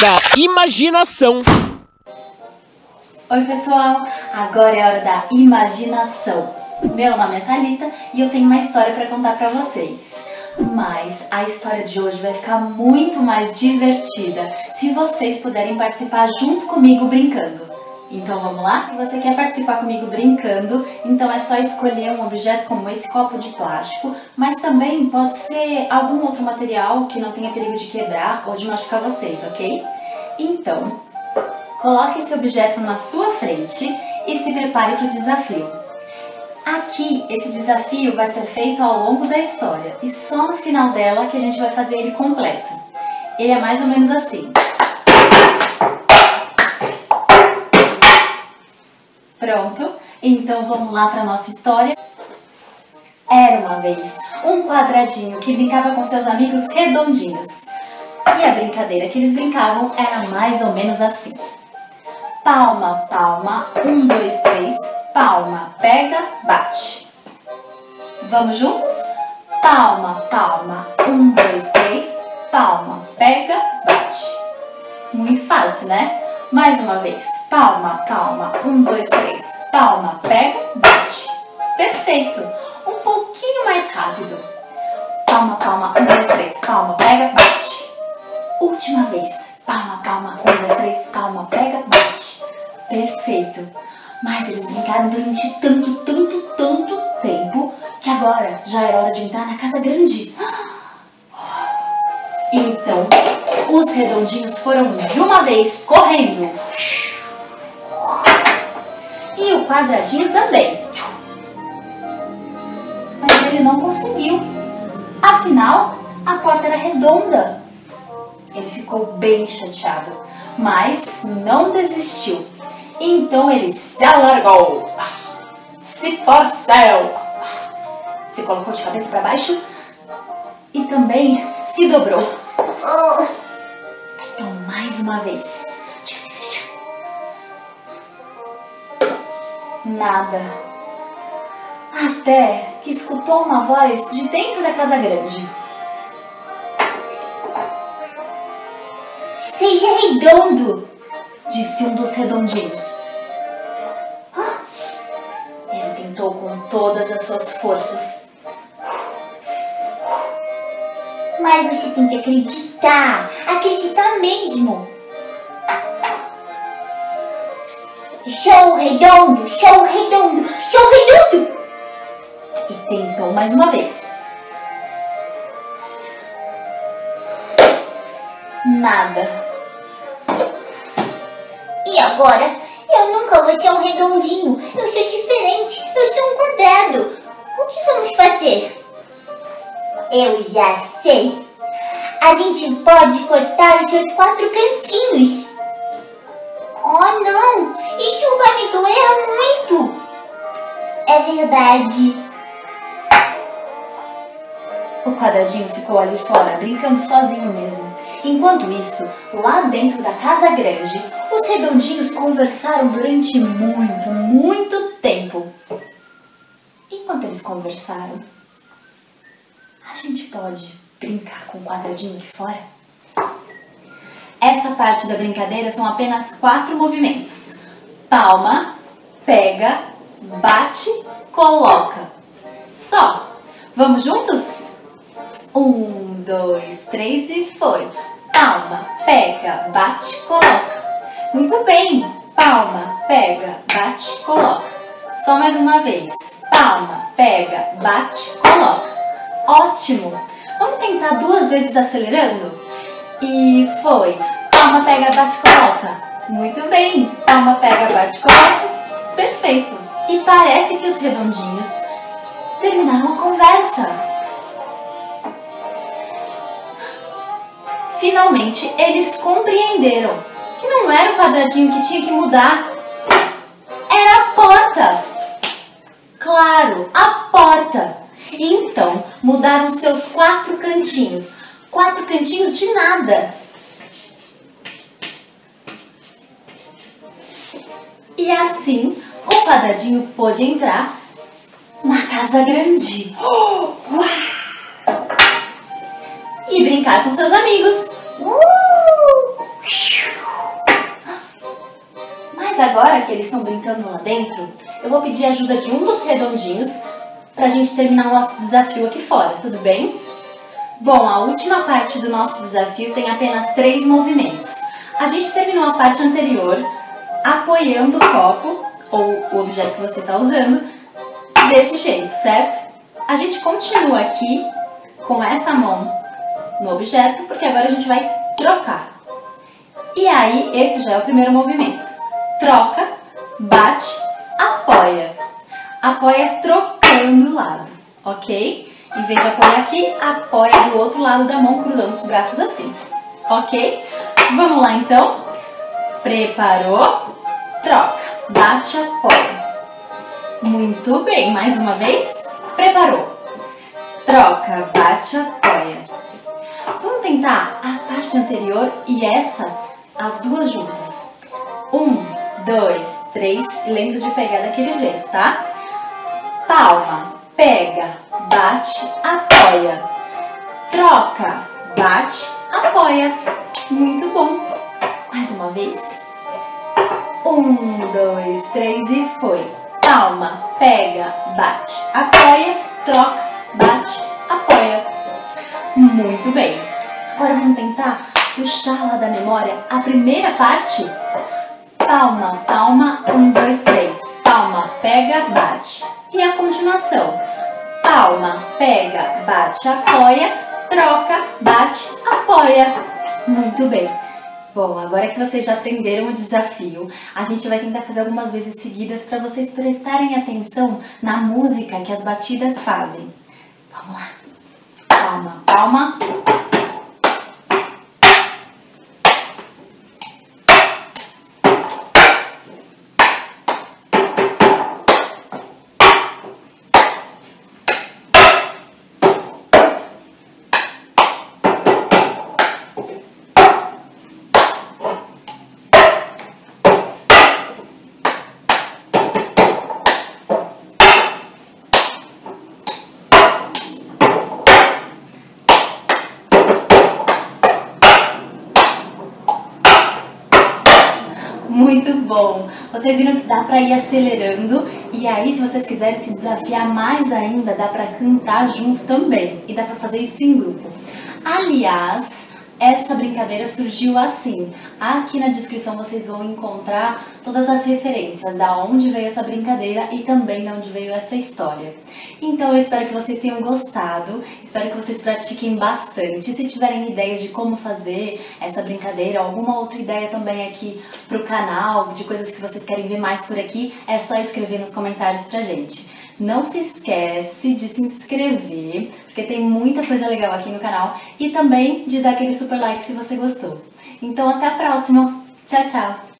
da imaginação. Oi pessoal, agora é a hora da imaginação. Meu nome é Thalita e eu tenho uma história para contar para vocês. Mas a história de hoje vai ficar muito mais divertida se vocês puderem participar junto comigo brincando. Então vamos lá? Se você quer participar comigo brincando, então é só escolher um objeto como esse copo de plástico, mas também pode ser algum outro material que não tenha perigo de quebrar ou de machucar vocês, ok? Então, coloque esse objeto na sua frente e se prepare para o desafio. Aqui, esse desafio vai ser feito ao longo da história e só no final dela que a gente vai fazer ele completo. Ele é mais ou menos assim. Pronto? Então vamos lá para nossa história. Era uma vez um quadradinho que brincava com seus amigos redondinhos. A brincadeira que eles brincavam era mais ou menos assim. Palma, palma, um, dois, três, palma, pega, bate. Vamos juntos? Palma, palma, um, dois, três, palma, pega, bate. Muito fácil, né? Mais uma vez. Palma, palma. Um, dois, três. Palma, pega, bate. Perfeito. Um pouquinho mais rápido. Palma, palma. Um, dois, três. Palma, pega, bate. Última vez. Palma, palma. Um, dois, três. Palma, pega, bate. Perfeito. Mas eles brincaram durante tanto, tanto, tanto tempo que agora já era hora de entrar na casa grande. Então, os redondinhos foram de uma vez correndo. E o quadradinho também. Mas ele não conseguiu. Afinal, a porta era redonda. Ele ficou bem chateado, mas não desistiu. Então ele se alargou, se torceu, se colocou de cabeça para baixo e também se dobrou. Então, mais uma vez. Nada. Até que escutou uma voz de dentro da casa grande. Seja redondo, disse um dos redondinhos. Ele tentou com todas as suas forças. Mas você tem que acreditar, acreditar mesmo. Show redondo, show redondo, show redondo. E tentou mais uma vez. Nada. Agora? Eu nunca vou ser um redondinho. Eu sou diferente. Eu sou um quadrado. O que vamos fazer? Eu já sei. A gente pode cortar os seus quatro cantinhos. Oh, não! Isso vai me doer muito. É verdade. O quadradinho ficou ali fora, brincando sozinho mesmo. Enquanto isso, lá dentro da casa grande, os redondinhos conversaram durante muito, muito tempo. Enquanto eles conversaram, a gente pode brincar com o quadradinho aqui fora? Essa parte da brincadeira são apenas quatro movimentos: palma, pega, bate, coloca. Só. Vamos juntos? Um, dois, três e foi. Palma, pega, bate, coloca. Muito bem. Palma, pega, bate, coloca. Só mais uma vez. Palma, pega, bate, coloca. Ótimo! Vamos tentar duas vezes acelerando? E foi. Palma, pega, bate, coloca. Muito bem. Palma, pega, bate, coloca. Perfeito. E parece que os redondinhos terminaram a conversa. Finalmente, eles compreenderam que não era o quadradinho que tinha que mudar. Era a porta. Claro, a porta. Então, mudaram seus quatro cantinhos. Quatro cantinhos de nada. E assim, o quadradinho pôde entrar na casa grande. e brincar com seus amigos. Mas agora que eles estão brincando lá dentro, eu vou pedir a ajuda de um dos redondinhos pra gente terminar o nosso desafio aqui fora, tudo bem? Bom, a última parte do nosso desafio tem apenas três movimentos. A gente terminou a parte anterior apoiando o copo ou o objeto que você está usando desse jeito, certo? A gente continua aqui com essa mão no objeto, porque agora a gente vai trocar. E aí, esse já é o primeiro movimento. Troca, bate, apoia. Apoia trocando o lado, ok? Em vez de apoiar aqui, apoia do outro lado da mão, cruzando os braços assim, ok? Vamos lá então. Preparou, troca, bate, apoia. Muito bem, mais uma vez. Preparou. Troca, bate, apoia. Vamos tentar a parte anterior e essa, as duas juntas. Um, dois, três. Lembra de pegar daquele jeito, tá? Palma, pega, bate, apoia. Troca, bate, apoia. Muito bom. Mais uma vez. Um, dois, três e foi. Palma, pega, bate, apoia, troca, bate, apoia. Muito bem. Agora vamos tentar puxar lá da memória a primeira parte. Palma, palma, um, dois, três. Palma, pega, bate. E a continuação. Palma, pega, bate, apoia, troca, bate, apoia. Muito bem. Bom, agora que vocês já aprenderam o desafio, a gente vai tentar fazer algumas vezes seguidas para vocês prestarem atenção na música que as batidas fazem. Vamos lá. Palma, palma. Muito bom! Vocês viram que dá para ir acelerando e aí se vocês quiserem se desafiar mais ainda, dá para cantar junto também e dá para fazer isso em grupo. Aliás, essa brincadeira surgiu assim. Aqui na descrição vocês vão encontrar todas as referências da onde veio essa brincadeira e também de onde veio essa história. Então eu espero que vocês tenham gostado, espero que vocês pratiquem bastante. Se tiverem ideias de como fazer essa brincadeira, alguma outra ideia também aqui pro canal, de coisas que vocês querem ver mais por aqui, é só escrever nos comentários pra gente. Não se esquece de se inscrever, porque tem muita coisa legal aqui no canal, e também de dar aquele super like se você gostou. Então até a próxima. Tchau, tchau!